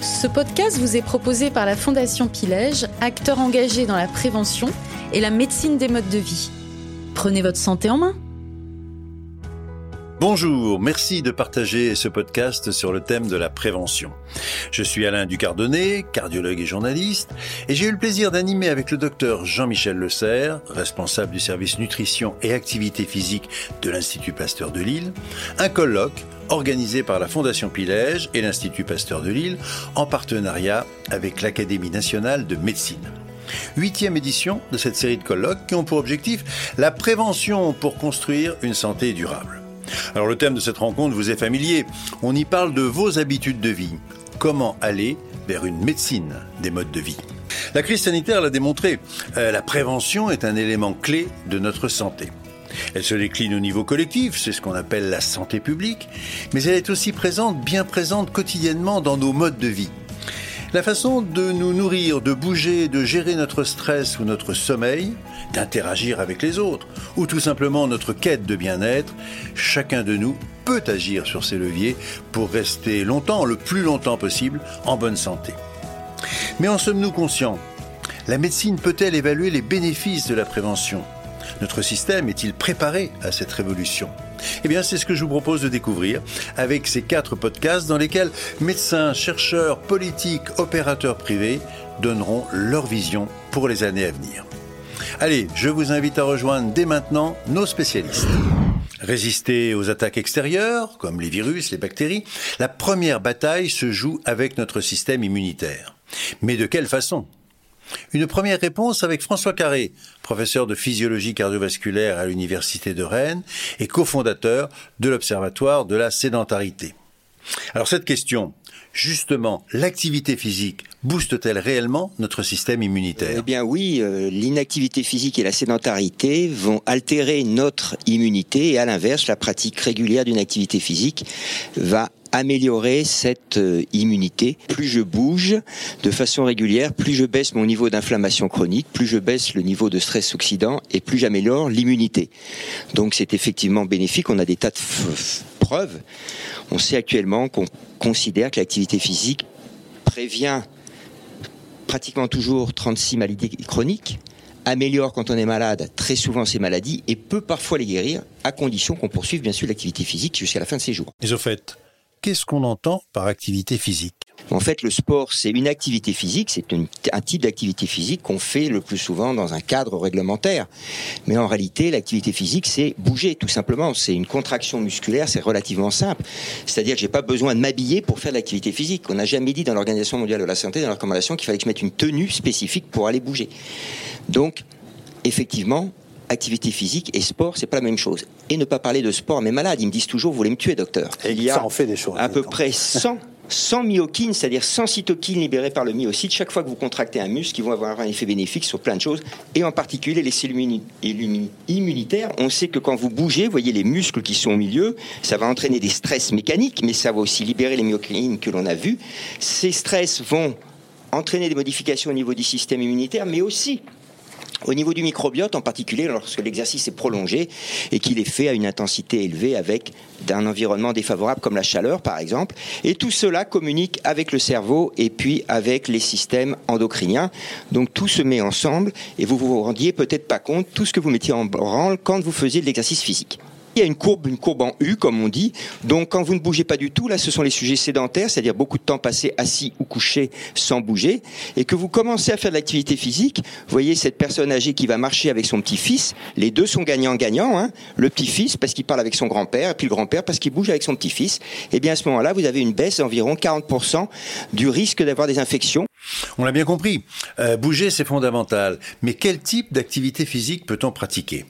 Ce podcast vous est proposé par la Fondation Pilège, acteur engagé dans la prévention et la médecine des modes de vie. Prenez votre santé en main. Bonjour, merci de partager ce podcast sur le thème de la prévention. Je suis Alain Ducardonnet, cardiologue et journaliste, et j'ai eu le plaisir d'animer avec le docteur Jean-Michel Le Serre, responsable du service nutrition et activité physique de l'Institut Pasteur de Lille, un colloque organisé par la Fondation Pilège et l'Institut Pasteur de Lille en partenariat avec l'Académie nationale de médecine. Huitième édition de cette série de colloques qui ont pour objectif la prévention pour construire une santé durable. Alors le thème de cette rencontre vous est familier. On y parle de vos habitudes de vie. Comment aller vers une médecine des modes de vie? La crise sanitaire l'a démontré. Euh, la prévention est un élément clé de notre santé. Elle se décline au niveau collectif, c'est ce qu'on appelle la santé publique, mais elle est aussi présente, bien présente quotidiennement dans nos modes de vie. La façon de nous nourrir, de bouger, de gérer notre stress ou notre sommeil, d'interagir avec les autres, ou tout simplement notre quête de bien-être, chacun de nous peut agir sur ces leviers pour rester longtemps, le plus longtemps possible, en bonne santé. Mais en sommes-nous conscients? La médecine peut-elle évaluer les bénéfices de la prévention? Notre système est-il préparé à cette révolution? Eh bien, c'est ce que je vous propose de découvrir avec ces quatre podcasts dans lesquels médecins, chercheurs, politiques, opérateurs privés donneront leur vision pour les années à venir. Allez, je vous invite à rejoindre dès maintenant nos spécialistes. Résister aux attaques extérieures, comme les virus, les bactéries, la première bataille se joue avec notre système immunitaire. Mais de quelle façon? Une première réponse avec François Carré, professeur de physiologie cardiovasculaire à l'Université de Rennes et cofondateur de l'Observatoire de la sédentarité. Alors cette question, justement, l'activité physique booste-t-elle réellement notre système immunitaire? Eh bien oui, euh, l'inactivité physique et la sédentarité vont altérer notre immunité et à l'inverse, la pratique régulière d'une activité physique va améliorer cette euh, immunité. Plus je bouge de façon régulière, plus je baisse mon niveau d'inflammation chronique, plus je baisse le niveau de stress oxydant et plus j'améliore l'immunité. Donc c'est effectivement bénéfique. On a des tas de preuves. On sait actuellement qu'on considère que l'activité physique prévient pratiquement toujours 36 maladies chroniques, améliore quand on est malade très souvent ces maladies et peut parfois les guérir à condition qu'on poursuive bien sûr l'activité physique jusqu'à la fin de ses jours. Et au fait, qu'est-ce qu'on entend par activité physique? En fait, le sport, c'est une activité physique, c'est un type d'activité physique qu'on fait le plus souvent dans un cadre réglementaire. Mais en réalité, l'activité physique, c'est bouger, tout simplement. C'est une contraction musculaire, c'est relativement simple. C'est-à-dire que j'ai pas besoin de m'habiller pour faire de l'activité physique. On n'a jamais dit dans l'Organisation mondiale de la santé, dans la recommandation, qu'il fallait que je mette une tenue spécifique pour aller bouger. Donc, effectivement, activité physique et sport, c'est pas la même chose. Et ne pas parler de sport mais malade. Ils me disent toujours, vous voulez me tuer, docteur. il y a Ça en fait des choses, à peu près 100 100 myokines, c'est-à-dire 100 cytokines libérées par le myocyte, chaque fois que vous contractez un muscle, qui vont avoir un effet bénéfique sur plein de choses, et en particulier les cellules immunitaires. On sait que quand vous bougez, vous voyez les muscles qui sont au milieu, ça va entraîner des stress mécaniques, mais ça va aussi libérer les myokines que l'on a vues. Ces stress vont entraîner des modifications au niveau du système immunitaire, mais aussi au niveau du microbiote, en particulier lorsque l'exercice est prolongé et qu'il est fait à une intensité élevée avec un environnement défavorable comme la chaleur par exemple, et tout cela communique avec le cerveau et puis avec les systèmes endocriniens. Donc tout se met ensemble et vous vous rendiez peut-être pas compte tout ce que vous mettiez en branle quand vous faisiez de l'exercice physique. Il y a une courbe, une courbe en U, comme on dit. Donc, quand vous ne bougez pas du tout, là, ce sont les sujets sédentaires, c'est-à-dire beaucoup de temps passé assis ou couché sans bouger, et que vous commencez à faire de l'activité physique. Vous voyez cette personne âgée qui va marcher avec son petit-fils. Les deux sont gagnants-gagnants. Hein. Le petit-fils parce qu'il parle avec son grand-père, et puis le grand-père parce qu'il bouge avec son petit-fils. Et bien, à ce moment-là, vous avez une baisse d'environ 40% du risque d'avoir des infections. On l'a bien compris. Euh, bouger, c'est fondamental. Mais quel type d'activité physique peut-on pratiquer?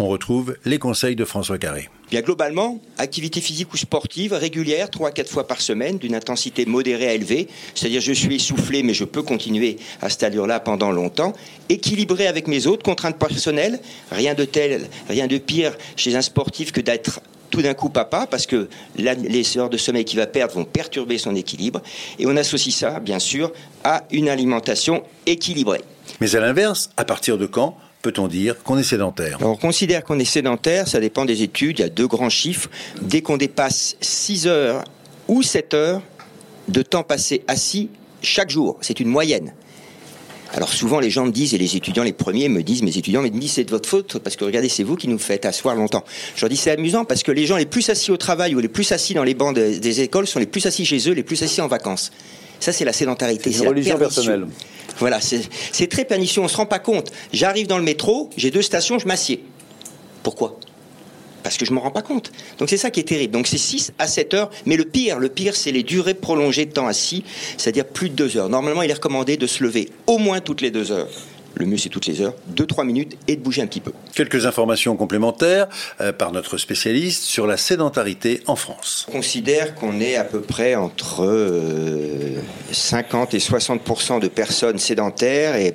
On retrouve les conseils de François Carré. Bien globalement, activité physique ou sportive régulière, 3 à 4 fois par semaine, d'une intensité modérée à élevée, c'est-à-dire je suis essoufflé mais je peux continuer à cette allure-là pendant longtemps, équilibré avec mes autres contraintes personnelles, rien de tel, rien de pire chez un sportif que d'être tout d'un coup papa, parce que les heures de sommeil qu'il va perdre vont perturber son équilibre, et on associe ça, bien sûr, à une alimentation équilibrée. Mais à l'inverse, à partir de quand peut-on dire qu'on est sédentaire? On considère qu'on est sédentaire, ça dépend des études, il y a deux grands chiffres. Dès qu'on dépasse 6 heures ou 7 heures de temps passé assis chaque jour. C'est une moyenne. Alors souvent les gens me disent, et les étudiants les premiers me disent, mes étudiants me disent c'est de votre faute parce que regardez c'est vous qui nous faites asseoir longtemps. Je leur dis c'est amusant parce que les gens les plus assis au travail ou les plus assis dans les bancs des écoles sont les plus assis chez eux, les plus assis en vacances. Ça c'est la sédentarité. C'est une religion personnelle. Voilà, c'est très pernicieux, on se rend pas compte. J'arrive dans le métro, j'ai deux stations, je m'assieds. Pourquoi? Parce que je ne m'en rends pas compte. Donc c'est ça qui est terrible. Donc c'est 6 à 7 heures, mais le pire, le pire, c'est les durées prolongées de temps assis, c'est-à-dire plus de 2 heures. Normalement, il est recommandé de se lever au moins toutes les 2 heures le mieux c'est toutes les heures, 2-3 minutes et de bouger un petit peu. Quelques informations complémentaires euh, par notre spécialiste sur la sédentarité en France. On considère qu'on est à peu près entre 50 euh, et 60 de personnes sédentaires et,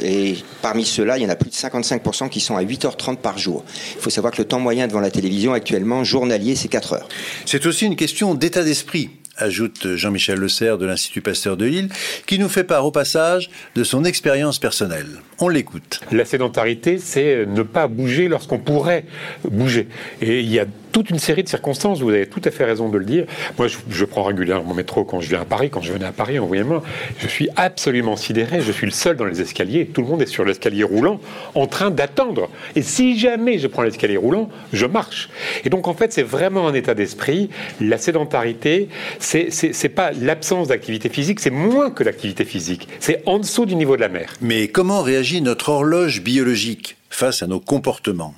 et parmi ceux-là, il y en a plus de 55 qui sont à 8h30 par jour. Il faut savoir que le temps moyen devant la télévision actuellement, journalier, c'est 4 heures. C'est aussi une question d'état d'esprit ajoute Jean-Michel Le Serre de l'Institut Pasteur de Lille, qui nous fait part au passage de son expérience personnelle. On l'écoute. La sédentarité, c'est ne pas bouger lorsqu'on pourrait bouger. Et il y a toute une série de circonstances, vous avez tout à fait raison de le dire. Moi, je, prends régulièrement mon métro quand je viens à Paris, quand je venais à Paris, envoyez-moi. Je suis absolument sidéré, je suis le seul dans les escaliers, tout le monde est sur l'escalier roulant en train d'attendre. Et si jamais je prends l'escalier roulant, je marche. Et donc, en fait, c'est vraiment un état d'esprit. La sédentarité, c'est pas l'absence d'activité physique, c'est moins que l'activité physique. C'est en dessous du niveau de la mer. Mais comment réagit notre horloge biologique face à nos comportements?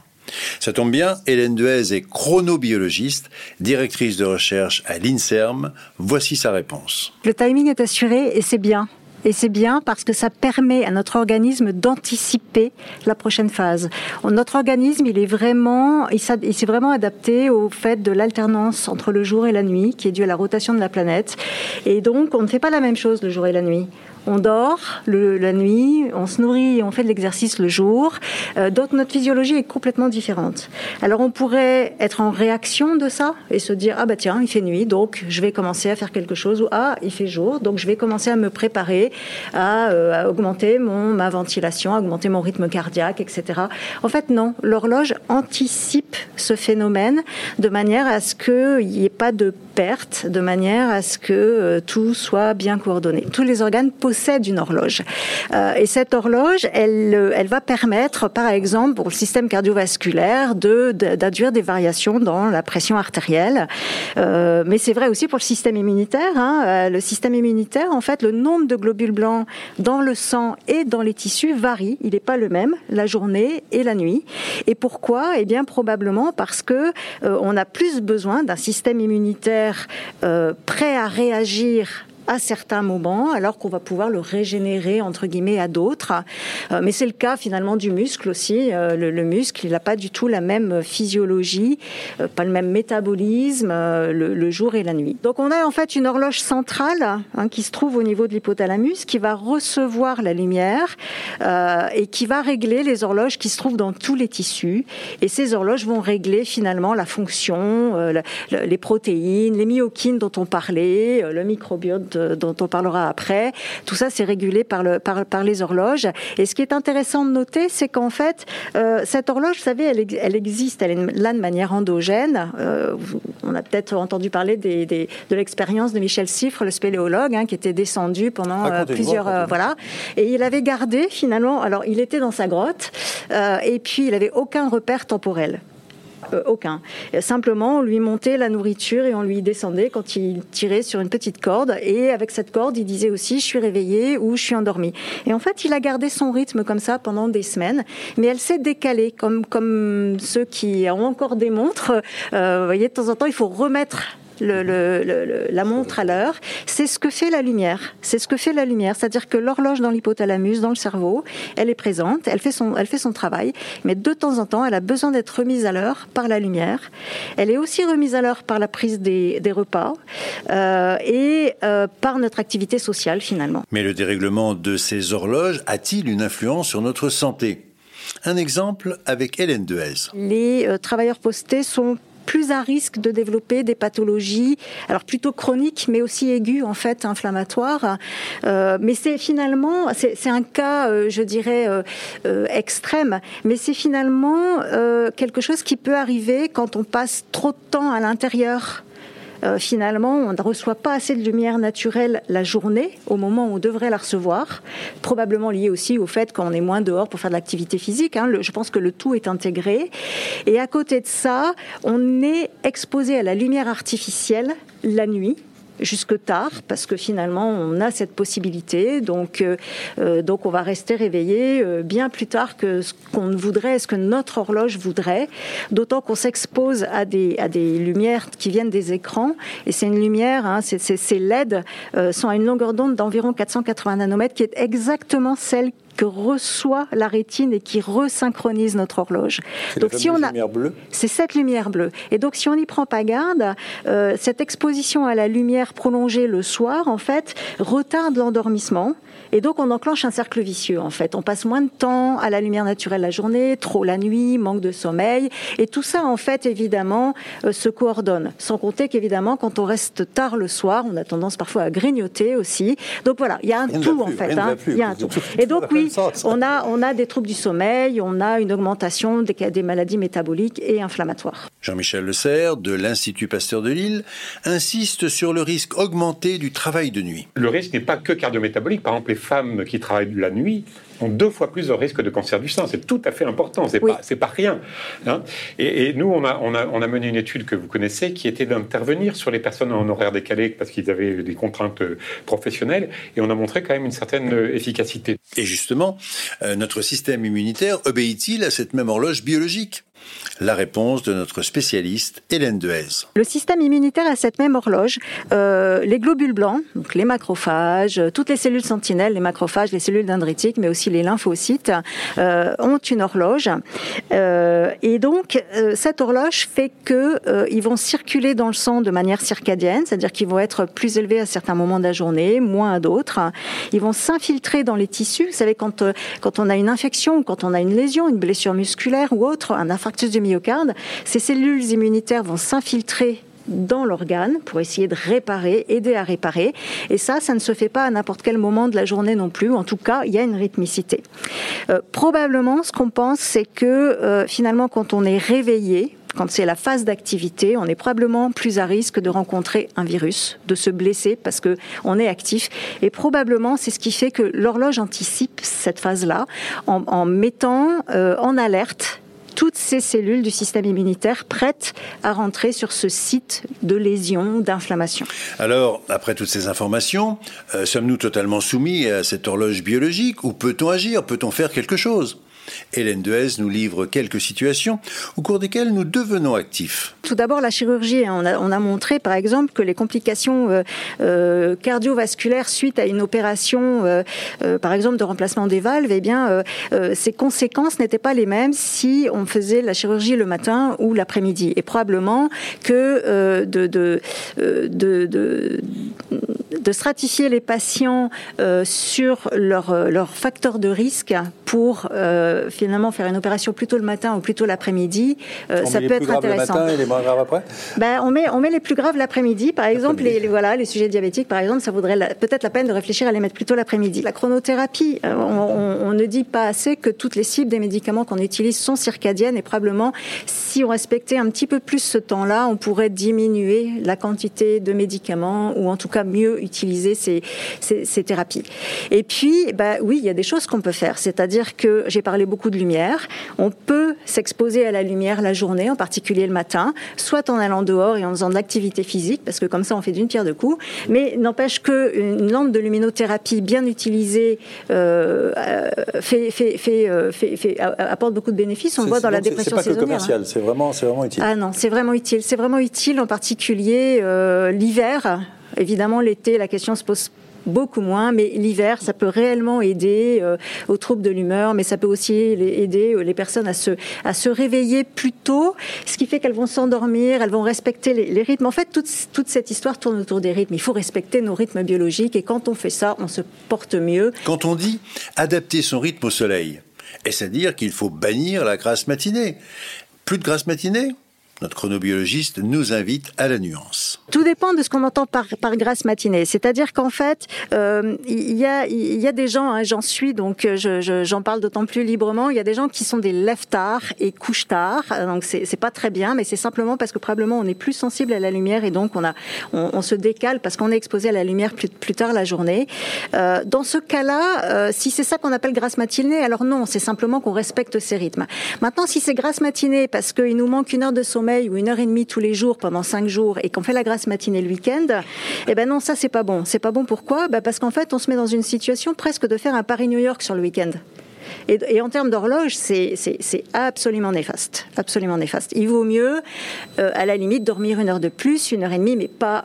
Ça tombe bien, Hélène Duez est chronobiologiste, directrice de recherche à l'INSERM. Voici sa réponse. Le timing est assuré et c'est bien. Et c'est bien parce que ça permet à notre organisme d'anticiper la prochaine phase. Notre organisme, il est vraiment, il s'est vraiment adapté au fait de l'alternance entre le jour et la nuit, qui est due à la rotation de la planète. Et donc, on ne fait pas la même chose le jour et la nuit on dort la nuit, on se nourrit on fait de l'exercice le jour. Euh, donc notre physiologie est complètement différente. Alors on pourrait être en réaction de ça et se dire ah bah tiens il fait nuit donc je vais commencer à faire quelque chose ou ah il fait jour donc je vais commencer à me préparer à, euh, augmenter mon ma ventilation, à augmenter mon rythme cardiaque, etc. En fait non, l'horloge anticipe ce phénomène de manière à ce qu'il n'y ait pas de perte, de manière à ce que euh, tout soit bien coordonné. Tous les organes possède une horloge. Euh, et cette horloge, elle, euh, elle va permettre, par exemple, pour le système cardiovasculaire, de d'induire des variations dans la pression artérielle. Euh, mais c'est vrai aussi pour le système immunitaire. Hein. Le système immunitaire, en fait, le nombre de globules blancs dans le sang et dans les tissus varie. Il n'est pas le même la journée et la nuit. Et pourquoi? Eh bien, probablement parce que on a plus besoin d'un système immunitaire prêt à réagir à certains moments, alors qu'on va pouvoir le régénérer entre guillemets à d'autres. Euh, mais c'est le cas finalement du muscle aussi. Euh, le, muscle, il n'a pas du tout la même physiologie, euh, pas le même métabolisme le, jour et la nuit. Donc on a en fait une horloge centrale hein, qui se trouve au niveau de l'hypothalamus, qui va recevoir la lumière et qui va régler les horloges qui se trouvent dans tous les tissus. Et ces horloges vont régler finalement la fonction, les protéines, les myokines dont on parlait, le microbiote dont on parlera après. Tout ça, c'est régulé par, le, par, par, les horloges. Et ce qui est intéressant de noter, c'est qu'en fait, euh, cette horloge, vous savez, elle, elle, existe, elle est là de manière endogène. Euh, on a peut-être entendu parler des, des, de l'expérience de Michel Siffre, le spéléologue, hein, qui était descendu pendant euh, plusieurs... voilà. Et il avait gardé, finalement... Alors, il était dans sa grotte, et puis il avait aucun repère temporel. Euh, aucun. Simplement, on lui montait la nourriture et on lui descendait quand il tirait sur une petite corde. Et avec cette corde, il disait aussi je suis réveillé ou je suis endormi. Et en fait, il a gardé son rythme comme ça pendant des semaines, mais elle s'est décalée, comme comme ceux qui ont encore des montres. Euh, vous voyez, de temps en temps, il faut remettre la montre à l'heure, c'est ce que fait la lumière. C'est ce que fait la lumière, c'est-à-dire que l'horloge dans l'hypothalamus, dans le cerveau, elle est présente, elle fait son, elle fait son travail, mais de temps en temps, elle a besoin d'être remise à l'heure par la lumière. Elle est aussi remise à l'heure par la prise des, repas euh, et euh, par notre activité sociale finalement. Mais le dérèglement de ces horloges a-t-il une influence sur notre santé? Un exemple avec Hélène Dehaze. Les euh, travailleurs postés sont plus à risque de développer des pathologies, alors plutôt chroniques, mais aussi aiguës en fait, inflammatoires. Euh, mais c'est finalement, c'est un cas, euh, je dirais, euh, extrême, mais c'est finalement quelque chose qui peut arriver quand on passe trop de temps à l'intérieur euh, finalement, on ne reçoit pas assez de lumière naturelle la journée, au moment où on devrait la recevoir, probablement lié aussi au fait qu'on est moins dehors pour faire de l'activité physique. Hein. je pense que le tout est intégré. Et à côté de ça, on est exposé à la lumière artificielle la nuit jusque tard parce que finalement on a cette possibilité. Donc euh, euh, donc on va rester réveillé euh, bien plus tard que ce qu'on voudrait ce que notre horloge voudrait. D'autant qu'on s'expose à des à des lumières qui viennent des écrans. Et c'est une lumière hein, c'est ces LED sont à une longueur d'onde d'environ 480 nanomètres qui est exactement celle que reçoit la rétine et qui resynchronise notre horloge. Donc si on a, c'est cette lumière bleue. Et donc si on n'y prend pas garde, euh, cette exposition à la lumière prolongée le soir, en fait, retarde l'endormissement. Et donc on enclenche un cercle vicieux en fait. On passe moins de temps à la lumière naturelle la journée, trop la nuit, manque de sommeil. Et tout ça en fait évidemment euh, se coordonne. Sans compter qu'évidemment quand on reste tard le soir, on a tendance parfois à grignoter aussi. Donc voilà, il y a un tout en fait. Hein. Il y a un tout. Et donc oui, on a, on a des troubles du sommeil, on a une augmentation des, des maladies métaboliques et inflammatoires. Jean-Michel Le Serre, de l'Institut Pasteur de Lille, insiste sur le risque augmenté du travail de nuit. Le risque n'est pas que cardiométabolique. Par exemple, les femmes qui travaillent la nuit ont deux fois plus de risque de cancer du sein. C'est tout à fait important, c'est pas, pas rien. Hein. Et, nous, on a, on, a, on a mené une étude que vous connaissez qui était d'intervenir sur les personnes en horaire décalé parce qu'ils avaient des contraintes euh, professionnelles et on a montré quand même une certaine euh, efficacité. Et justement, euh, notre système immunitaire obéit-il à cette même horloge biologique? La réponse de notre spécialiste Hélène Dehaze. Le système immunitaire a cette même horloge. Euh, les globules blancs, donc les macrophages, toutes les cellules sentinelles, les macrophages, les cellules dendritiques, mais aussi les lymphocytes, euh, ont une horloge. Euh, et donc, cette horloge fait que ils vont circuler dans le sang de manière circadienne, c'est-à-dire qu'ils vont être plus élevés à certains moments de la journée, moins à d'autres. Ils vont s'infiltrer dans les tissus. Vous savez, quand, quand on a une infection, quand on a une lésion, une blessure musculaire ou autre, un du myocarde, ces cellules immunitaires vont s'infiltrer dans l'organe pour essayer de réparer, aider à réparer. Et ça, ça ne se fait pas à n'importe quel moment de la journée non plus. En tout cas, il y a une rythmicité. Euh, probablement, ce qu'on pense, c'est que euh, finalement, quand on est réveillé, quand c'est la phase d'activité, on est probablement plus à risque de rencontrer un virus, de se blesser parce que on est actif. Et probablement, c'est ce qui fait que l'horloge anticipe cette phase-là en, mettant euh, en alerte toutes ces cellules du système immunitaire prêtes à rentrer sur ce site de lésion, d'inflammation. Alors, après toutes ces informations, euh, sommes-nous totalement soumis à cette horloge biologique ou peut-on agir Peut-on faire quelque chose? Hélène Dehaze nous livre quelques situations au cours desquelles nous devenons actifs. Tout d'abord, la chirurgie. Hein. On a, montré, par exemple, que les complications euh, euh, cardiovasculaires suite à une opération, euh, par exemple, de remplacement des valves, eh bien, ces conséquences n'étaient pas les mêmes si on faisait la chirurgie le matin ou l'après-midi. Et probablement que de, stratifier les patients sur leur, leur facteur de risque pour euh, finalement faire une opération plutôt le matin ou plutôt l'après-midi, euh, ça peut être intéressant. Le matin et les moins graves après ben, on, met, on met les plus graves l'après-midi. Par exemple, les, voilà, les sujets diabétiques, par exemple, ça vaudrait peut-être la peine de réfléchir à les mettre plutôt l'après-midi. La chronothérapie, euh, on, ne dit pas assez que toutes les cibles des médicaments qu'on utilise sont circadiennes et probablement, si on respectait un petit peu plus ce temps-là, on pourrait diminuer la quantité de médicaments ou en tout cas mieux utiliser ces, ces, thérapies. Et puis, ben, oui, il y a des choses qu'on peut faire. C'est-à-dire que j'ai parlé beaucoup de lumière. On peut s'exposer à la lumière la journée, en particulier le matin, soit en allant dehors et en faisant de l'activité physique, parce que comme ça on fait d'une pierre deux coups. Mais n'empêche qu'une lampe de luminothérapie bien utilisée euh, fait, fait, fait, apporte beaucoup de bénéfices. On le voit dans la dépression saisonnière. C'est pas que commercial, c'est vraiment, vraiment utile. Ah non, c'est vraiment utile. C'est vraiment utile, en particulier euh, l'hiver. Évidemment, l'été, la question se pose beaucoup moins, mais l'hiver, ça peut réellement aider euh, aux troubles de l'humeur, mais ça peut aussi aider euh, les personnes à se, à se réveiller plus tôt, ce qui fait qu'elles vont s'endormir, elles vont respecter les, rythmes. En fait, toute, toute cette histoire tourne autour des rythmes. Il faut respecter nos rythmes biologiques et quand on fait ça, on se porte mieux. Quand on dit adapter son rythme au soleil, est-ce à dire qu'il faut bannir la grasse matinée? Plus de grasse matinée? Notre chronobiologiste nous invite à la nuance. Tout dépend de ce qu'on entend par, par grasse matinée. C'est-à-dire qu'en fait, euh, il y, a, des gens, hein, j'en suis, donc euh, j'en je, j'en parle d'autant plus librement, il y a des gens qui sont des lève-tard et couche-tard. Donc c'est pas très bien, mais c'est simplement parce que probablement on est plus sensible à la lumière et donc on, se décale parce qu'on est exposé à la lumière plus, tard la journée. Euh, dans ce cas-là, euh, si c'est ça qu'on appelle grasse matinée, alors non, c'est simplement qu'on respecte ces rythmes. Maintenant, si c'est grasse matinée parce qu'il nous manque une heure de sommeil, ou une heure et demie tous les jours pendant cinq jours et qu'on fait la grasse matinée le week-end, eh ben non, ça c'est pas bon. C'est pas bon pourquoi? Bah Parce qu'en fait, on se met dans une situation presque de faire un Paris-New York sur le week-end. Et, en termes d'horloge, c'est absolument néfaste. Absolument néfaste. Il vaut mieux, euh, à la limite, dormir une heure de plus, une heure et demie, mais pas,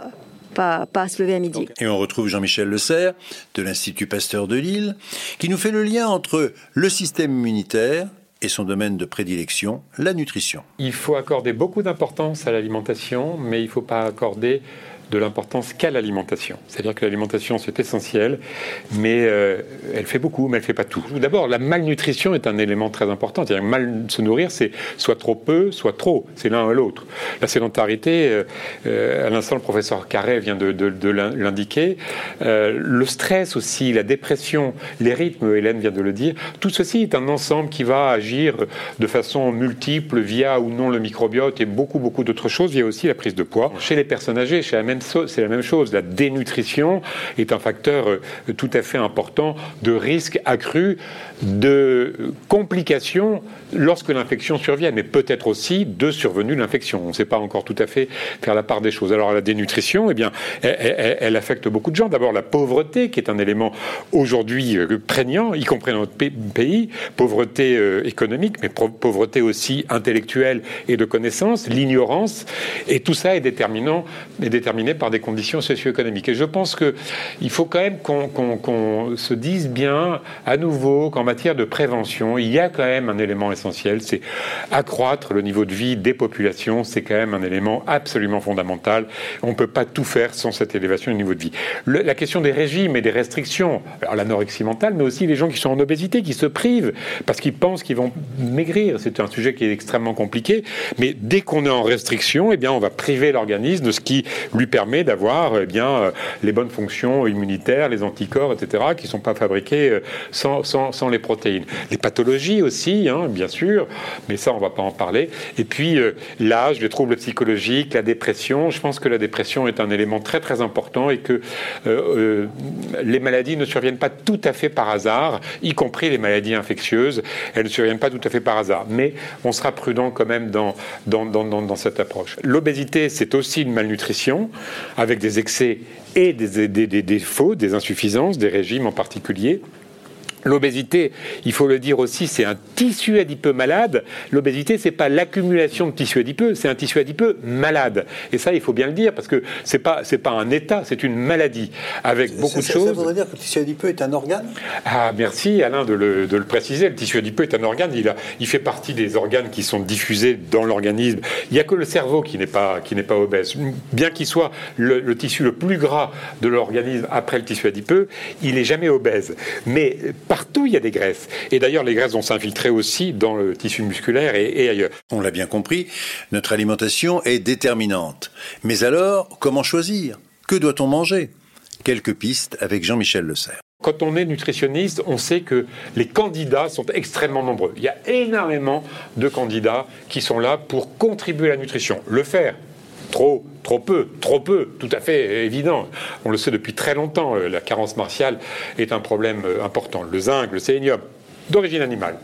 pas, pas se lever à midi. Et on retrouve Jean-Michel Le Serre de l'Institut Pasteur de Lille, qui nous fait le lien entre le système immunitaire et son domaine de prédilection, la nutrition. Il faut accorder beaucoup d'importance à l'alimentation, mais il ne faut pas accorder de l'importance qu'à l'alimentation. C'est-à-dire que l'alimentation, c'est essentiel, mais euh, elle fait beaucoup, mais elle ne fait pas tout. D'abord, la malnutrition est un élément très important. C'est-à-dire mal se nourrir, c'est soit trop peu, soit trop. C'est l'un ou l'autre. La sédentarité, euh, euh, à l'instant, le professeur Carré vient de, de l'indiquer. le stress aussi, la dépression, les rythmes, Hélène vient de le dire. Tout ceci est un ensemble qui va agir de façon multiple via ou non le microbiote et beaucoup, beaucoup d'autres choses. Il y a aussi la prise de poids. Chez les personnes âgées, chez la c'est la même chose. La dénutrition est un facteur euh, tout à fait important de risque accru de complications lorsque l'infection survient, mais peut-être aussi de survenue de l'infection. On ne sait pas encore tout à fait faire la part des choses. Alors la dénutrition, eh bien, elle, affecte beaucoup de gens. D'abord la pauvreté, qui est un élément aujourd'hui euh, prégnant, y compris dans notre pays, pauvreté euh, économique, mais pauvreté aussi intellectuelle et de connaissances, l'ignorance, et tout ça est déterminant, est déterminé par des conditions socio-économiques. Et je pense qu'il faut quand même qu'on se dise bien à nouveau qu'en matière de prévention, il y a quand même un élément essentiel, c'est accroître le niveau de vie des populations. C'est quand même un élément absolument fondamental. On ne peut pas tout faire sans cette élévation du niveau de vie. la question des régimes et des restrictions, l'anorexie mentale, mais aussi les gens qui sont en obésité, qui se privent parce qu'ils pensent qu'ils vont maigrir. C'est un sujet qui est extrêmement compliqué. Mais dès qu'on est en restriction, eh bien, on va priver l'organisme de ce qui lui permet d'avoir eh bien, euh, les bonnes fonctions immunitaires, les anticorps, etc., qui ne sont pas fabriqués euh, sans, sans, sans les Les pathologies aussi, hein, bien sûr, mais ça, on ne va pas en parler. Et puis, euh, l'âge, les troubles psychologiques, la dépression. Je pense que la dépression est un élément très, très important et que euh, euh, les maladies ne surviennent pas tout à fait par hasard, y compris les maladies infectieuses. Elles ne surviennent pas tout à fait par hasard. Mais on sera prudent quand même dans, dans, dans, dans cette approche. L'obésité, c'est aussi une malnutrition, avec des excès et des, des défauts, des insuffisances, des régimes en particulier. L'obésité, il faut le dire aussi, c'est un tissu adipeux malade. L'obésité, c'est pas l'accumulation de tissu adipeux, c'est un tissu adipeux malade. Et ça, il faut bien le dire parce que c'est pas c'est pas un état, c'est une maladie avec beaucoup de choses. Ça voudrait dire que le tissu adipeux est un organe? Ah, merci Alain de le, de le, préciser. Le tissu adipeux est un organe. Il, a, il fait partie des organes qui sont diffusés dans l'organisme. Il n'y a que le cerveau qui n'est pas qui n'est pas obèse. Bien qu'il soit le, le, tissu le plus gras de l'organisme après le tissu adipeux, il n'est jamais obèse. Mais Partout, il y a des graisses. Et d'ailleurs, les graisses vont s'infiltrer aussi dans le tissu musculaire et, ailleurs. On l'a bien compris, notre alimentation est déterminante. Mais alors, comment choisir? Que doit-on manger? Quelques pistes avec Jean-Michel Le Serre. Quand on est nutritionniste, on sait que les candidats sont extrêmement nombreux. Il y a énormément de candidats qui sont là pour contribuer à la nutrition. Le faire, Trop, trop peu, trop peu, tout à fait évident. On le sait depuis très longtemps, euh, la carence martiale est un problème euh, important. Le zinc, le sélénium, d'origine animale.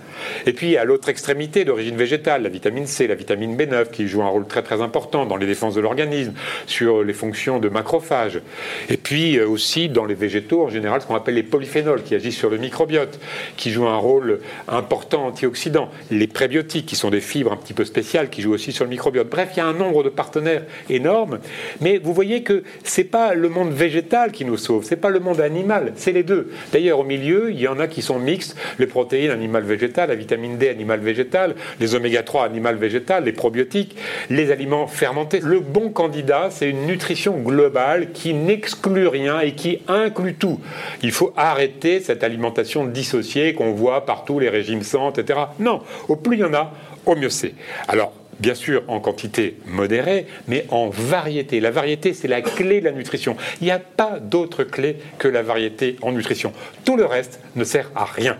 Et puis à l'autre extrémité, d'origine végétale, la vitamine C, la vitamine B9, qui joue un rôle très très important dans les défenses de l'organisme, sur les fonctions de macrophage. Et puis euh, aussi dans les végétaux, en général, ce qu'on appelle les polyphénols, qui agissent sur le microbiote, qui jouent un rôle important antioxydant. Les prébiotiques, qui sont des fibres un petit peu spéciales, qui jouent aussi sur le microbiote. Bref, il y a un nombre de partenaires énorme. Mais vous voyez que c'est pas le monde végétal qui nous sauve, c'est pas le monde animal, c'est les deux. D'ailleurs, au milieu, il y en a qui sont mixtes, les animales-végétales, la vitamine D animal-végétal, les oméga 3 animal-végétal, les probiotiques, les aliments fermentés. Le bon candidat, c'est une nutrition globale qui n'exclut rien et qui inclut tout. Il faut arrêter cette alimentation dissociée qu'on voit partout, les régimes sans, etc. Non, au plus il y en a, au mieux c'est. Alors, bien sûr en quantité modérée, mais en variété. La variété, c'est la clé de la nutrition. Il n'y a pas d'autre clé que la variété en nutrition. Tout le reste ne sert à rien.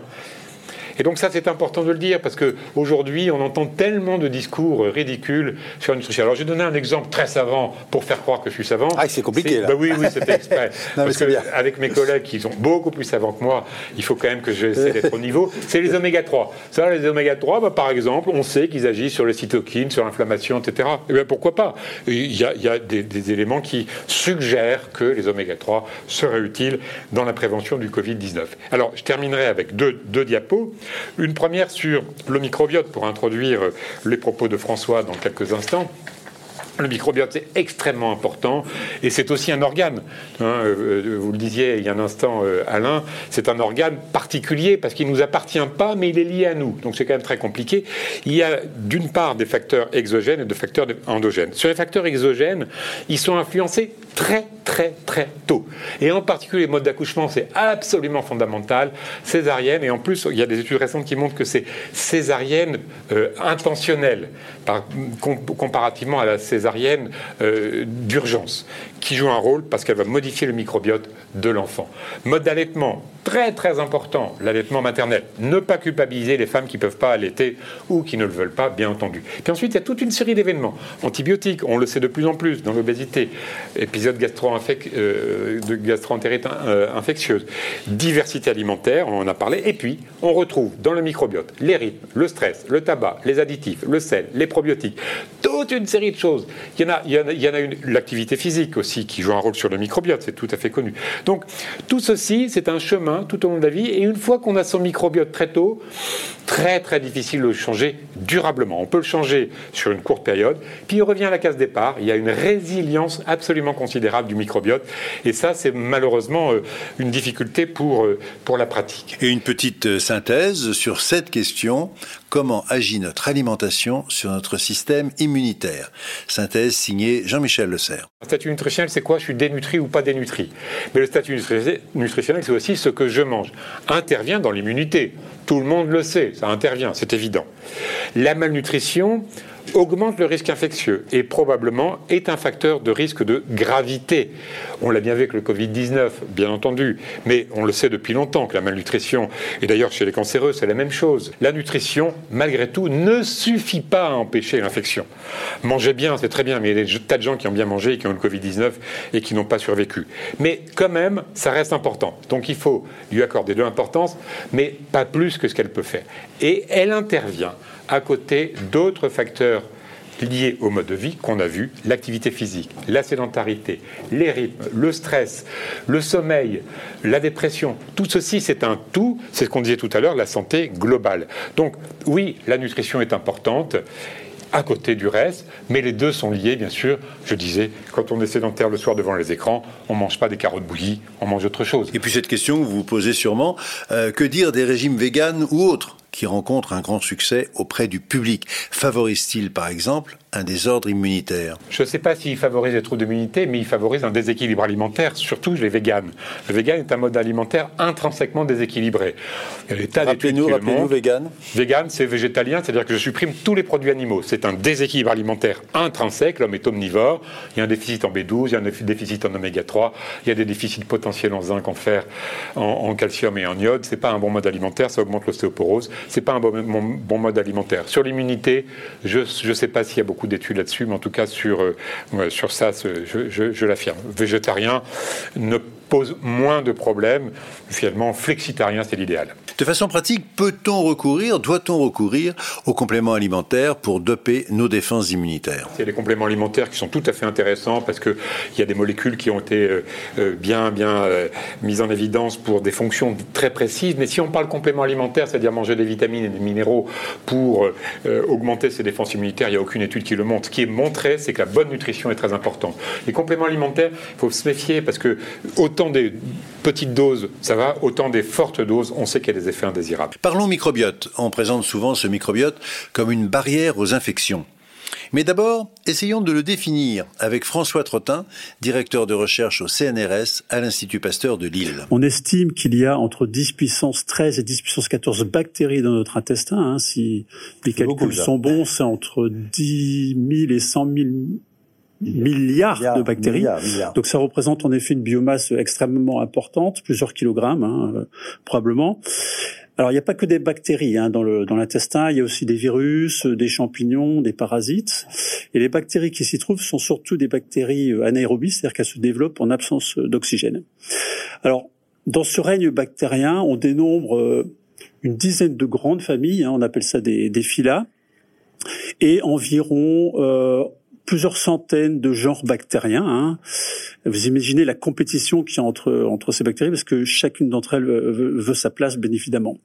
Et donc ça, c'est important de le dire parce qu'aujourd'hui, on entend tellement de discours ridicules sur la nutrition. Alors, je vais donner un exemple très savant pour faire croire que je suis savant. Ah, c'est compliqué, là. Bah oui, oui, c'était exprès. parce que avec mes collègues qui sont beaucoup plus savants que moi, il faut quand même que j'essaie d'être au niveau. C'est les oméga 3. Ça, les oméga 3, bah, par exemple, on sait qu'ils agissent sur les cytokines, sur l'inflammation, etc. Eh bien, pourquoi pas? Il y a, des, des, éléments qui suggèrent que les oméga 3 seraient utiles dans la prévention du Covid-19. Alors, je terminerai avec deux, deux diapos. Une première sur le microbiote pour introduire les propos de François dans quelques instants. Le microbiote, c'est extrêmement important et c'est aussi un organe. Hein, euh, vous le disiez il y a un instant, euh, Alain, c'est un organe particulier parce qu'il ne nous appartient pas, mais il est lié à nous. Donc c'est quand même très compliqué. Il y a d'une part des facteurs exogènes et des facteurs endogènes. Sur les facteurs exogènes, ils sont influencés très très très tôt. Et en particulier les modes d'accouchement, c'est absolument fondamental. Césarienne, et en plus, il y a des études récentes qui montrent que c'est césarienne euh, intentionnelle, comparativement à la césarienne euh, d'urgence, qui joue un rôle parce qu'elle va modifier le microbiote de l'enfant. Mode d'allaitement, très très important, l'allaitement maternel. Ne pas culpabiliser les femmes qui ne peuvent pas allaiter ou qui ne le veulent pas, bien entendu. Puis ensuite, il y a toute une série d'événements. Antibiotiques, on le sait de plus en plus dans l'obésité, épisode de gastro-entérite euh, infectieuse, diversité alimentaire, on en a parlé, et puis on retrouve dans le microbiote les rythmes, le stress, le tabac, les additifs, le sel, les probiotiques, toute une série de choses. Il y en a, il y en a, une, l'activité physique aussi qui joue un rôle sur le microbiote, c'est tout à fait connu. Donc tout ceci, c'est un chemin tout au long de la vie, et une fois qu'on a son microbiote très tôt, très très difficile de le changer durablement. On peut le changer sur une courte période, puis il revient à la case départ. Il y a une résilience absolument considérable du microbiote, et ça, c'est malheureusement euh, une difficulté pour, euh, pour la pratique. Et une petite euh, synthèse sur cette question comment agit notre alimentation sur notre système immunitaire. Synthèse signée Jean-Michel Le Serre. Le statut nutritionnel, c'est quoi? Je suis dénutri ou pas dénutri Mais le statut nutritionnel, c'est aussi ce que je mange. Intervient dans l'immunité. Tout le monde le sait, ça intervient, c'est évident. La malnutrition, augmente le risque infectieux et probablement est un facteur de risque de gravité. On l'a bien vu avec le Covid-19, bien entendu, mais on le sait depuis longtemps que la malnutrition, et d'ailleurs chez les cancéreux, c'est la même chose. La nutrition, malgré tout, ne suffit pas à empêcher l'infection. Manger bien, c'est très bien, mais il y a des tas de gens qui ont bien mangé et qui ont le Covid-19 et qui n'ont pas survécu. Mais quand même, ça reste important. Donc il faut lui accorder de l'importance, mais pas plus que ce qu'elle peut faire. Et elle intervient à côté d'autres facteurs liés au mode de vie qu'on a vu, l'activité physique, la sédentarité, les rythmes, le stress, le sommeil, la dépression. Tout ceci, c'est un tout, c'est ce qu'on disait tout à l'heure, la santé globale. Donc oui, la nutrition est importante à côté du reste, mais les deux sont liés, bien sûr. Je disais, quand on est sédentaire le soir devant les écrans, on mange pas des carottes bouillies, on mange autre chose. Et puis cette question que vous vous posez sûrement, euh, que dire des régimes véganes ou autres? Qui rencontrent un grand succès auprès du public Favorise-t-il, par exemple, un désordre immunitaire? Je ne sais pas s'il favorise les troubles d'immunité, mais il favorise un déséquilibre alimentaire, surtout les véganes. Le vegan est un mode alimentaire intrinsèquement déséquilibré. Rappelez-nous, rappelez-nous, vegan Vegan, c'est végétalien, c'est-à-dire que je supprime tous les produits animaux. C'est un déséquilibre alimentaire intrinsèque, l'homme est omnivore, il y a un déficit en B12, il y a un déficit en oméga 3, il y a des déficits potentiels en zinc, en fer, en, calcium et en iode. C'est pas un bon mode alimentaire, ça augmente l'ostéoporose. C'est pas un bon, mode alimentaire. Sur l'immunité, je ne sais pas s'il y a beaucoup d'études là-dessus, mais en tout cas sur, euh, sur ça, je, je l'affirme. Végétarien ne pose moins de problèmes. Finalement, flexitarien, c'est l'idéal. De façon pratique, peut-on recourir, doit-on recourir aux compléments alimentaires pour doper nos défenses immunitaires? Il y a des compléments alimentaires qui sont tout à fait intéressants parce qu'il y a des molécules qui ont été euh, euh, bien, bien euh, mises en évidence pour des fonctions très précises. Mais si on parle compléments alimentaires, c'est-à-dire manger des vitamines et des minéraux pour augmenter ses défenses immunitaires, il n'y a aucune étude qui le montre. Ce qui est montré, c'est que la bonne nutrition est très importante. Les compléments alimentaires, il faut se méfier parce que autant des petites doses, ça va, autant des fortes doses, on sait qu'il y a des effets indésirables. Parlons microbiote. On présente souvent ce microbiote comme une barrière aux infections. Mais d'abord, essayons de le définir avec François Trottin, directeur de recherche au CNRS à l'Institut Pasteur de Lille. On estime qu'il y a entre 10 puissance 13 et 10 puissance 14 bactéries dans notre intestin. Hein. Si les calculs sont bons, c'est entre 10 000 et 100 000 milliards, de bactéries. Donc ça représente en effet une biomasse extrêmement importante, plusieurs kilogrammes hein, euh, probablement. Alors il n'y a pas que des bactéries hein, dans le dans l'intestin, il y a aussi des virus, des champignons, des parasites. Et les bactéries qui s'y trouvent sont surtout des bactéries euh, anaérobies, c'est-à-dire qu'elles se développent en absence d'oxygène. Alors dans ce règne bactérien, on dénombre euh, une dizaine de grandes familles, hein, on appelle ça des, des phyla, et environ euh, plusieurs centaines de genres bactériens. Hein. Vous imaginez la compétition qu'il y a entre, entre ces bactéries, parce que chacune d'entre elles veut, veut, sa place, bien évidemment.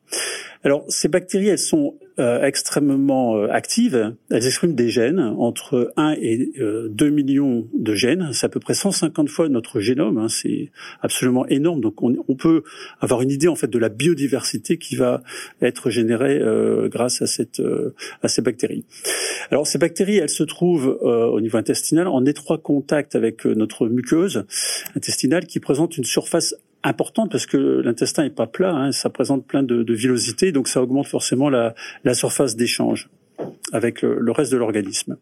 Alors, ces bactéries, elles sont euh, extrêmement euh, actives. Elles expriment des gènes, entre 1 et 2 euh, millions de gènes. C'est à peu près 150 fois notre génome. Hein. C'est absolument énorme. Donc, on, on, peut avoir une idée, en fait, de la biodiversité qui va être générée grâce à, cette, à ces bactéries. Alors, ces bactéries, elles se trouvent au niveau intestinal en étroit contact avec notre muqueuse intestinale qui présente une surface importante parce que l'intestin est pas plat, hein, ça présente plein de, de villosités, donc ça augmente forcément la, surface d'échange avec le, reste de l'organisme.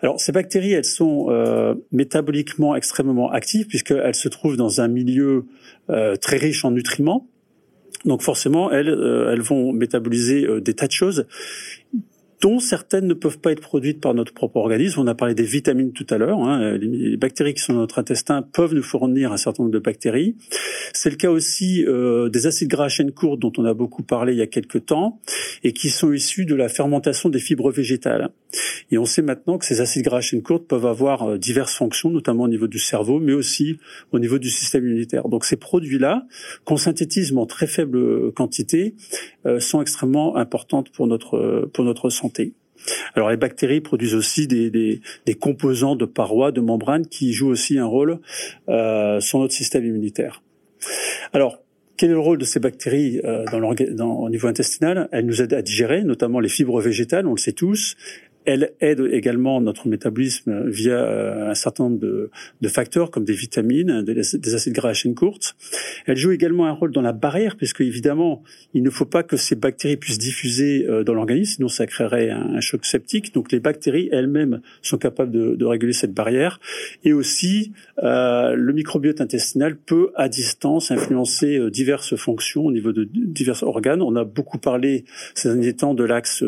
Alors ces bactéries, elles sont euh, métaboliquement extrêmement actives puisqu'elles se trouvent dans un milieu euh, très riche en nutriments. Donc forcément, elles, euh, elles vont métaboliser des tas de choses dont certaines ne peuvent pas être produites par notre propre organisme. On a parlé des vitamines tout à l'heure. Hein. Les bactéries qui sont dans notre intestin peuvent nous fournir un certain nombre de bactéries. C'est le cas aussi euh, des acides gras à chaîne courte dont on a beaucoup parlé il y a quelques temps et qui sont issus de la fermentation des fibres végétales. Et on sait maintenant que ces acides gras à chaîne courte peuvent avoir euh, diverses fonctions, notamment au niveau du cerveau, mais aussi au niveau du système immunitaire. Donc ces produits-là, qu'on synthétise en très faible quantité, euh, sont extrêmement importantes pour notre pour notre santé. Alors les bactéries produisent aussi des, composants de parois, de membranes qui jouent aussi un rôle euh, sur notre système immunitaire. Alors quel est le rôle de ces bactéries euh, au niveau intestinal? Elles nous aident à digérer, notamment les fibres végétales, on le sait tous. Elle aide également notre métabolisme via euh, un certain nombre de, facteurs comme des vitamines, des, acides gras à chaîne courte. Elle joue également un rôle dans la barrière puisque évidemment il ne faut pas que ces bactéries puissent diffuser euh, dans l'organisme, sinon ça créerait un, choc septique. Donc les bactéries elles-mêmes sont capables de, réguler cette barrière. Et aussi euh, le microbiote intestinal peut à distance influencer euh, diverses fonctions au niveau de divers organes. On a beaucoup parlé ces derniers temps de l'axe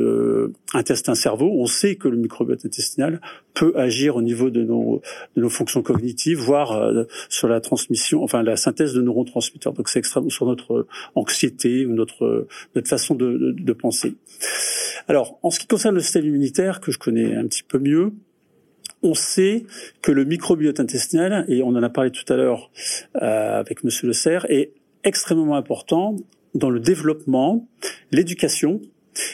intestin-cerveau. Que le microbiote intestinal peut agir au niveau de nos, de nos fonctions cognitives, voire euh, sur la transmission, enfin la synthèse de neurotransmetteurs. Donc c'est extrêmement sur notre anxiété ou notre, notre façon de, de, penser. Alors, en ce qui concerne le système immunitaire, que je connais un petit peu mieux, on sait que le microbiote intestinal, et on en a parlé tout à l'heure euh, avec Monsieur Le Serre, est extrêmement important dans le développement, l'éducation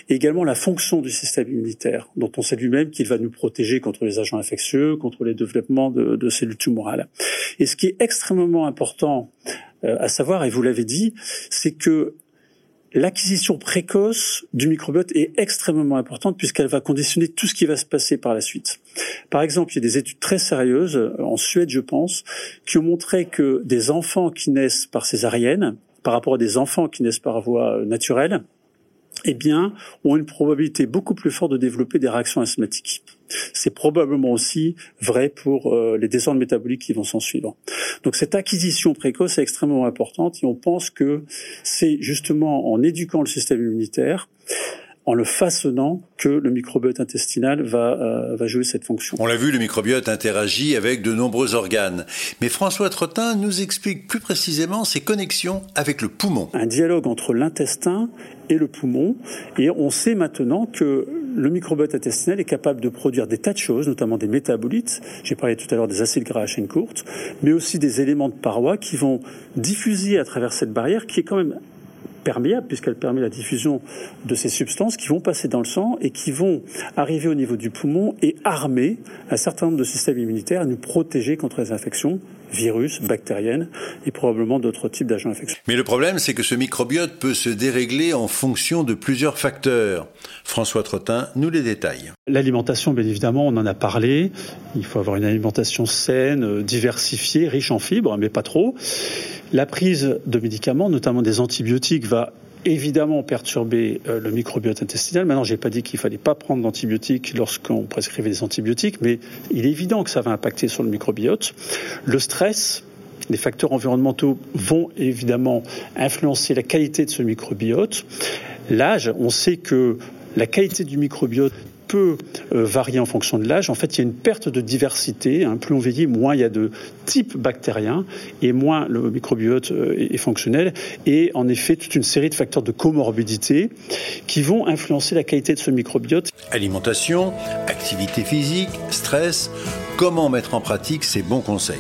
et également la fonction du système immunitaire, dont on sait lui-même qu'il va nous protéger contre les agents infectieux, contre les développements de, cellules tumorales. Et ce qui est extrêmement important euh, à savoir, et vous l'avez dit, c'est que l'acquisition précoce du microbiote est extrêmement importante puisqu'elle va conditionner tout ce qui va se passer par la suite. Par exemple, il y a des études très sérieuses, en Suède je pense, qui ont montré que des enfants qui naissent par césarienne, par rapport à des enfants qui naissent par voie naturelle, eh bien, ont une probabilité beaucoup plus forte de développer des réactions asthmatiques. C'est probablement aussi vrai pour euh, les désordres métaboliques qui vont s'en suivre. Donc cette acquisition précoce est extrêmement importante et on pense que c'est justement en éduquant le système immunitaire en le façonnant que le microbiote intestinal va, euh, va jouer cette fonction. On l'a vu, le microbiote interagit avec de nombreux organes. Mais François Trottin nous explique plus précisément ses connexions avec le poumon. Un dialogue entre l'intestin et le poumon. Et on sait maintenant que le microbiote intestinal est capable de produire des tas de choses, notamment des métabolites. J'ai parlé tout à l'heure des acides gras à chaîne courte, mais aussi des éléments de paroi qui vont diffuser à travers cette barrière qui est quand même perméable puisqu'elle permet la diffusion de ces substances qui vont passer dans le sang et qui vont arriver au niveau du poumon et armer un certain nombre de systèmes immunitaires à nous protéger contre les infections virus, bactériennes et probablement d'autres types d'agents infectieux. Mais le problème, c'est que ce microbiote peut se dérégler en fonction de plusieurs facteurs. François Trottin nous les détaille. L'alimentation, bien évidemment, on en a parlé. Il faut avoir une alimentation saine, diversifiée, riche en fibres, mais pas trop. La prise de médicaments, notamment des antibiotiques, va évidemment perturber euh, le microbiote intestinal. Maintenant, j'ai pas dit qu'il fallait pas prendre d'antibiotiques lorsqu'on prescrivait des antibiotiques, mais il est évident que ça va impacter sur le microbiote. Le stress, les facteurs environnementaux vont évidemment influencer la qualité de ce microbiote. L'âge, on sait que la qualité du microbiote peut euh, varier en fonction de l'âge. En fait, il y a une perte de diversité. Plus on vieillit, moins il y a de types bactériens et moins le microbiote euh, est fonctionnel. Et en effet, toute une série de facteurs de comorbidité qui vont influencer la qualité de ce microbiote. Alimentation, activité physique, stress, comment mettre en pratique ces bons conseils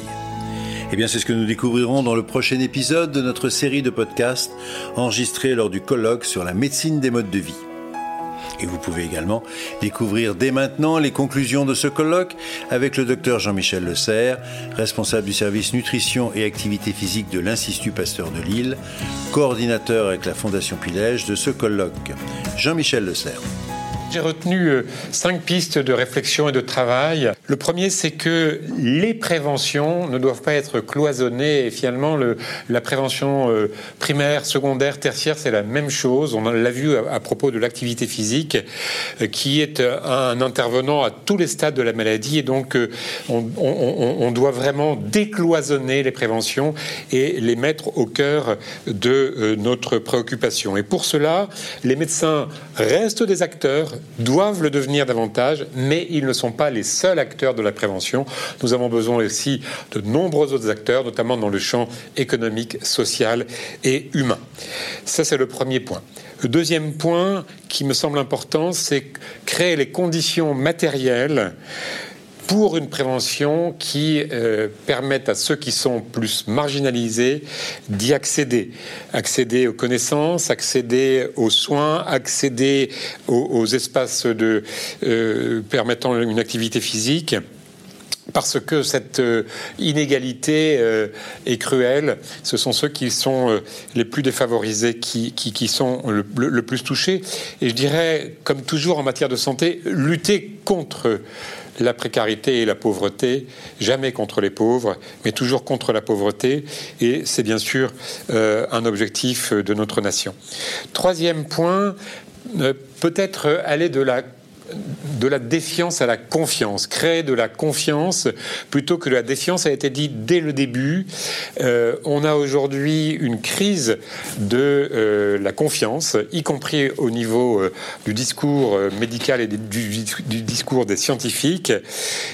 eh bien, c'est ce que nous découvrirons dans le prochain épisode de notre série de podcasts enregistrés lors du colloque sur la médecine des modes de vie. Et vous pouvez également découvrir dès maintenant les conclusions de ce colloque avec le docteur Jean-Michel Le Serre, responsable du service nutrition et activité physique de l'Institut Pasteur de Lille, coordinateur avec la Fondation Pilège de ce colloque. Jean-Michel Le Serre. J'ai retenu euh, cinq pistes de réflexion et de travail. Le premier, c'est que les préventions ne doivent pas être cloisonnées et finalement le, la prévention euh, primaire, secondaire, tertiaire, c'est la même chose. On l'a vu à, propos de l'activité physique, euh, qui est un intervenant à tous les stades de la maladie et donc on, on, on doit vraiment décloisonner les préventions et les mettre au cœur de notre préoccupation. Et pour cela, les médecins restent des acteurs doivent le devenir davantage, mais ils ne sont pas les seuls acteurs de la prévention. Nous avons besoin aussi de nombreux autres acteurs, notamment dans le champ économique, social et humain. Ça, c'est le premier point. Le deuxième point qui me semble important, c'est créer les conditions matérielles pour une prévention qui euh, permette à ceux qui sont plus marginalisés d'y accéder. Accéder aux connaissances, accéder aux soins, accéder aux, espaces de, euh, permettant une activité physique parce que cette euh, inégalité est cruelle. Ce sont ceux qui sont les plus défavorisés qui, sont le, plus touchés. Et je dirais, comme toujours en matière de santé, lutter contre la précarité et la pauvreté, jamais contre les pauvres, mais toujours contre la pauvreté, et c'est bien sûr euh, un objectif de notre nation. Troisième point, euh, peut-être aller de la de la défiance à la confiance, créer de la confiance plutôt que de la défiance a été dit dès le début. Euh, on a aujourd'hui une crise de euh, la confiance, y compris au niveau euh, du discours médical et du, discours des scientifiques.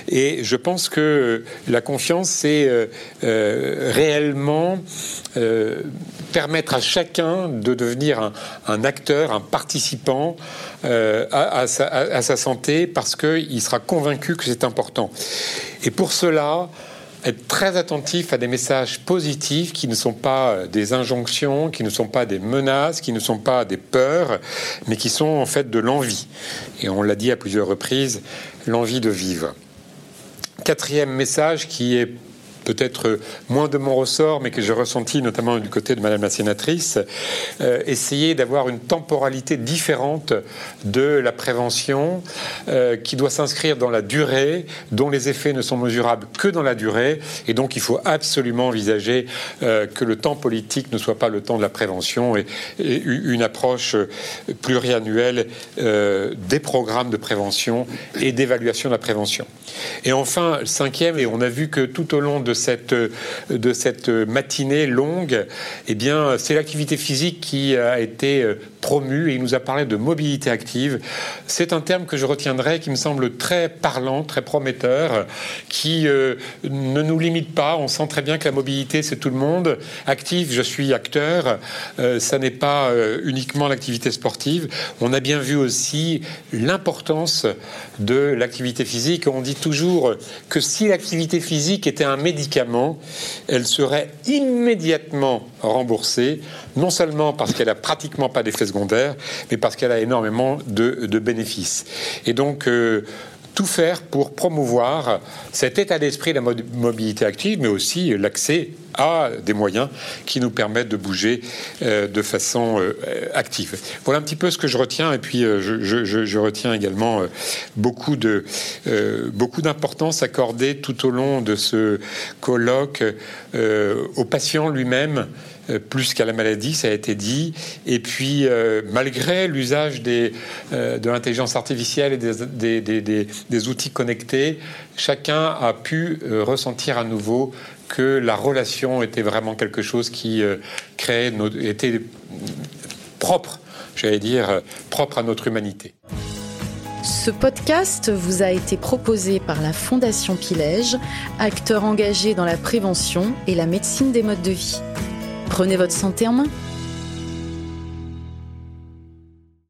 Et je pense que la confiance, c'est réellement permettre à chacun de devenir un, acteur, un participant à, à sa santé parce qu'il sera convaincu que c'est important. Et pour cela, être très attentif à des messages positifs qui ne sont pas des injonctions, qui ne sont pas des menaces, qui ne sont pas des peurs, mais qui sont en fait de l'envie. Et on l'a dit à plusieurs reprises, l'envie de vivre. Quatrième message qui est peut-être moins de mon ressort, mais que j'ai ressenti notamment du côté de Madame la sénatrice, euh, essayer d'avoir une temporalité différente de la prévention euh, qui doit s'inscrire dans la durée, dont les effets ne sont mesurables que dans la durée, et donc il faut absolument envisager euh, que le temps politique ne soit pas le temps de la prévention et, et une approche pluriannuelle des programmes de prévention et d'évaluation de la prévention. Et enfin, cinquième, et on a vu que tout au long de de cette matinée longue, eh bien, c'est l'activité physique qui a été promu et il nous a parlé de mobilité active. C'est un terme que je retiendrai qui me semble très parlant, très prometteur, qui euh, ne nous limite pas. On sent très bien que la mobilité, c'est tout le monde. Active, je suis acteur. Euh, ça n'est pas euh, uniquement l'activité sportive. On a bien vu aussi l'importance de l'activité physique. On dit toujours que si l'activité physique était un elle serait immédiatement remboursée, non seulement parce qu'elle a pratiquement pas d'effet secondaire, mais parce qu'elle a énormément de, bénéfices. Et donc, euh, tout faire pour promouvoir cet état d'esprit de la mobilité active, mais aussi l'accès à des moyens qui nous permettent de bouger euh, de façon euh, active. Voilà un petit peu ce que je retiens, et puis euh, je, retiens également beaucoup de beaucoup d'importance accordée tout au long de ce colloque au patient lui-même plus qu'à la maladie, ça a été dit. Et puis, malgré l'usage des, de l'intelligence artificielle et des, outils connectés, chacun a pu ressentir à nouveau que la relation était vraiment quelque chose qui euh, créait, était propre, j'allais dire, euh, propre à notre humanité. Ce podcast vous a été proposé par la Fondation Pilège, acteur engagé dans la prévention et la médecine des modes de vie. Prenez votre santé en main.